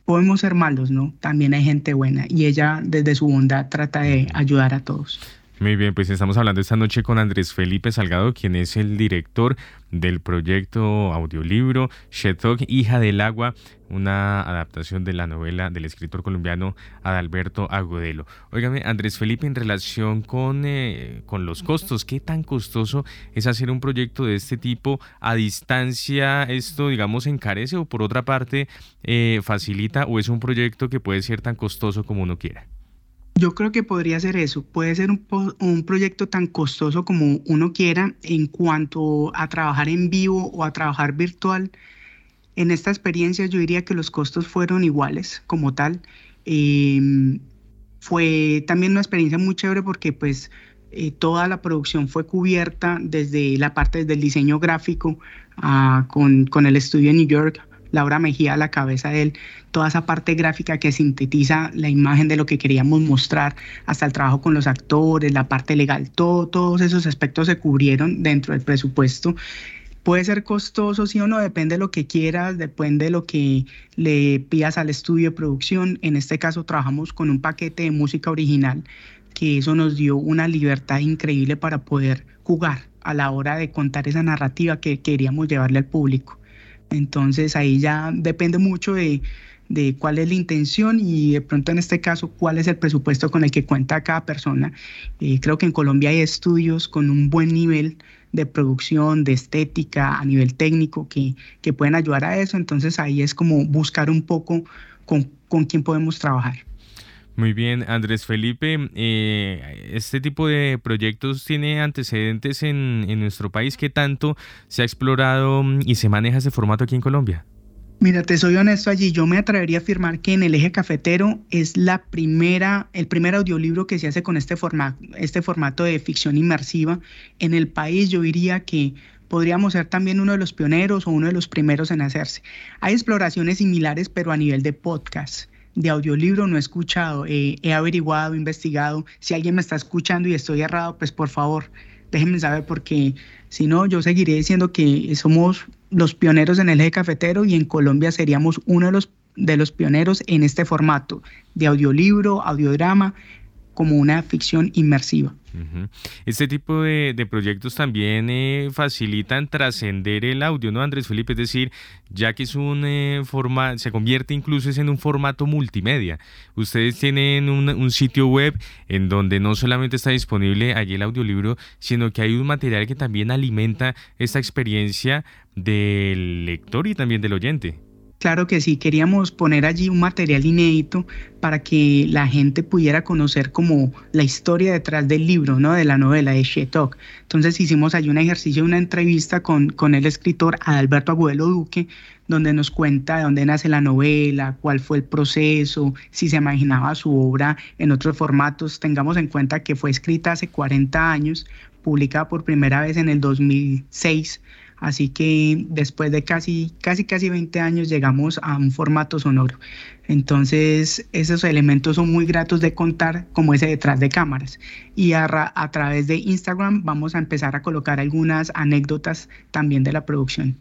podemos ser malos, ¿no? También hay gente buena y ella desde su bondad trata de ayudar a todos. Muy bien, pues estamos hablando esta noche con Andrés Felipe Salgado, quien es el director del proyecto audiolibro Shetok, Hija del Agua, una adaptación de la novela del escritor colombiano Adalberto Agudelo. Óigame, Andrés Felipe, en relación con, eh, con los costos, ¿qué tan costoso es hacer un proyecto de este tipo a distancia? ¿Esto, digamos, encarece o por otra parte eh, facilita o es un proyecto que puede ser tan costoso como uno quiera? Yo creo que podría ser eso. Puede ser un, proyecto tan costoso como uno quiera en cuanto a trabajar en vivo o a trabajar virtual. En esta experiencia yo diría que los costos fueron iguales como tal Em, fue también una experiencia muy chévere porque pues eh, toda la producción fue cubierta desde la parte del diseño gráfico ah, con, con, el estudio en New York, Laura Mejía la cabeza de él, toda esa parte gráfica que sintetiza la imagen de lo que queríamos mostrar, hasta el trabajo con los actores, la parte legal, todo, todos esos aspectos se cubrieron dentro del presupuesto. Puede ser costoso, sí o no, depende de lo que quieras, depende de lo que le pidas al estudio de producción. En este caso trabajamos con un paquete de música original, que eso nos dio una libertad increíble para poder jugar a la hora de contar esa narrativa que queríamos llevarle al público. Entonces ahí ya depende mucho de, de cuál es la intención y de pronto en este caso cuál es el presupuesto con el que cuenta cada persona. Eh, creo que en Colombia hay estudios con un buen nivel de producción, de estética, a nivel técnico, que, que pueden ayudar a eso. Entonces ahí es como buscar un poco con, con quién podemos trabajar. Muy bien, Andrés Felipe, eh, este tipo de proyectos tiene antecedentes en, nuestro país. ¿Qué tanto se ha explorado y se maneja ese formato aquí en Colombia? Mira, te soy honesto allí. Yo me atrevería a afirmar que en el eje cafetero es la primera, el primer audiolibro que se hace con este formato, este formato de ficción inmersiva. En el país yo diría que podríamos ser también uno de los pioneros o uno de los primeros en hacerse. Hay exploraciones similares, pero a nivel de podcast. De audiolibro no he escuchado, he averiguado, investigado. Si alguien me está escuchando y estoy errado, pues por favor, déjenme saber porque si no, yo seguiré diciendo que somos los pioneros en el eje cafetero y en Colombia seríamos uno de los, de los pioneros en este formato de audiolibro, audiodrama, como una ficción inmersiva. Este tipo de, proyectos también eh, facilitan trascender el audio, ¿no, Andrés Felipe? Es decir, ya que es un eh, formato, se convierte incluso en un formato multimedia. Ustedes tienen un, un, sitio web en donde no solamente está disponible allí el audiolibro, sino que hay un material que también alimenta esta experiencia del lector y también del oyente. Claro que sí, queríamos poner allí un material inédito para que la gente pudiera conocer como la historia detrás del libro, ¿no? De la novela de Shetok. Entonces hicimos allí un ejercicio, una entrevista con, con el escritor Adalberto Agudelo Duque, donde nos cuenta de dónde nace la novela, cuál fue el proceso, si se imaginaba su obra en otros formatos. Tengamos en cuenta que fue escrita hace 40 años, publicada por primera vez en el 2006 Así que después de casi, casi, casi 20 años llegamos a un formato sonoro. Entonces, esos elementos son muy gratos de contar, como ese detrás de cámaras. Y a, a través de Instagram vamos a empezar a colocar algunas anécdotas también de la producción.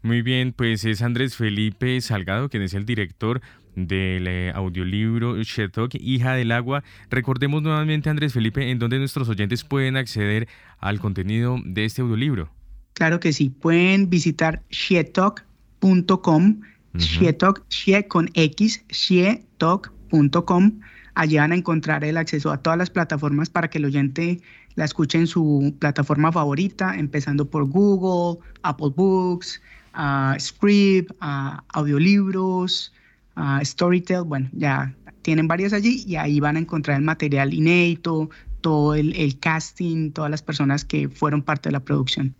Muy bien, pues es Andrés Felipe Salgado, quien es el director del eh, audiolibro Shetok, Hija del Agua. Recordemos nuevamente, Andrés Felipe, en donde nuestros oyentes pueden acceder al contenido de este audiolibro. Claro que sí, pueden visitar shietalk.com, uh con X, shietalk.com. Allí van a encontrar el acceso a todas las plataformas para que el oyente la escuche en su plataforma favorita, empezando por Google, Apple Books, uh, Script, uh, audiolibros, Storytel, bueno, ya tienen varias allí y ahí van a encontrar el material inédito, todo el casting, todas las personas que fueron parte de la producción.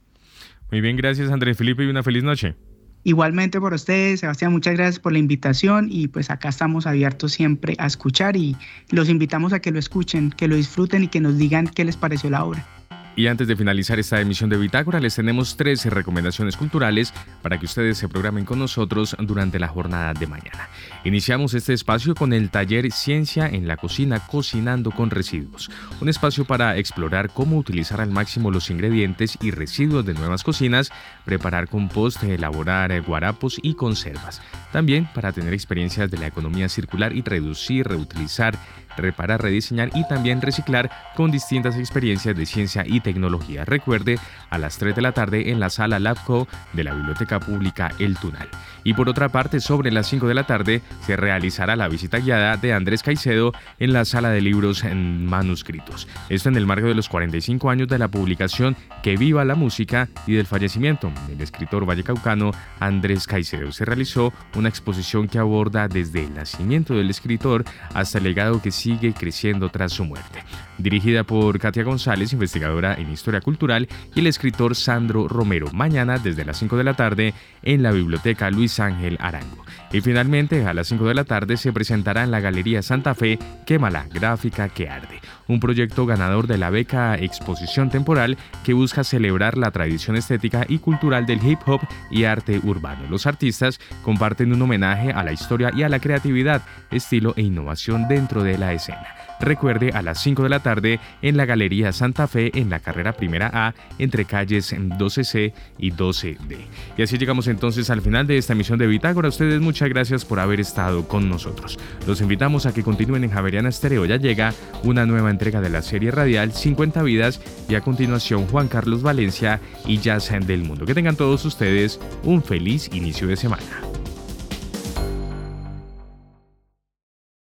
Muy bien, gracias Andrés Felipe y una feliz noche. Igualmente por ustedes, Sebastián, muchas gracias por la invitación y pues acá estamos abiertos siempre a escuchar y los invitamos a que lo escuchen, que lo disfruten y que nos digan qué les pareció la obra. Y antes de finalizar esta emisión de Bitácora, les tenemos 13 recomendaciones culturales para que ustedes se programen con nosotros durante la jornada de mañana. Iniciamos este espacio con el taller Ciencia en la Cocina Cocinando con Residuos, un espacio para explorar cómo utilizar al máximo los ingredientes y residuos de nuevas cocinas, preparar compost, elaborar guarapos y conservas. También para tener experiencias de la economía circular y reducir, reutilizar, reparar, rediseñar y también reciclar con distintas experiencias de ciencia y tecnología. Recuerde, a las 3 de la tarde en la sala LabCo de la Biblioteca Pública El Tunal. Y por otra parte, sobre las 5 de la tarde se realizará la visita guiada de Andrés Caicedo en la sala de libros en manuscritos. Esto en el marco de los 45 años de la publicación Que viva la música y del fallecimiento del escritor vallecaucano Andrés Caicedo. Se realizó una una exposición que aborda desde el nacimiento del escritor hasta el legado que sigue creciendo tras su muerte. Dirigida por Katia González, investigadora en Historia Cultural, y el escritor Sandro Romero, mañana desde las 5 de la tarde en la Biblioteca Luis Ángel Arango. Y finalmente, a las 5 de la tarde se presentará en la Galería Santa Fe Quémala, gráfica que arde, un proyecto ganador de la beca Exposición Temporal que busca celebrar la tradición estética y cultural del hip hop y arte urbano. Los artistas comparten un homenaje a la historia y a la creatividad, estilo e innovación dentro de la escena. Recuerde a las 5 de la tarde en la Galería Santa Fe en la carrera primera A entre calles 12C y 12D. Y así llegamos entonces al final de esta emisión de Bitácora. ustedes muchas gracias por haber estado con nosotros. Los invitamos a que continúen en Javeriana Estereo. Ya llega una nueva entrega de la serie radial 50 vidas y a continuación Juan Carlos Valencia y Jazz del Mundo. Que tengan todos ustedes un feliz inicio de semana.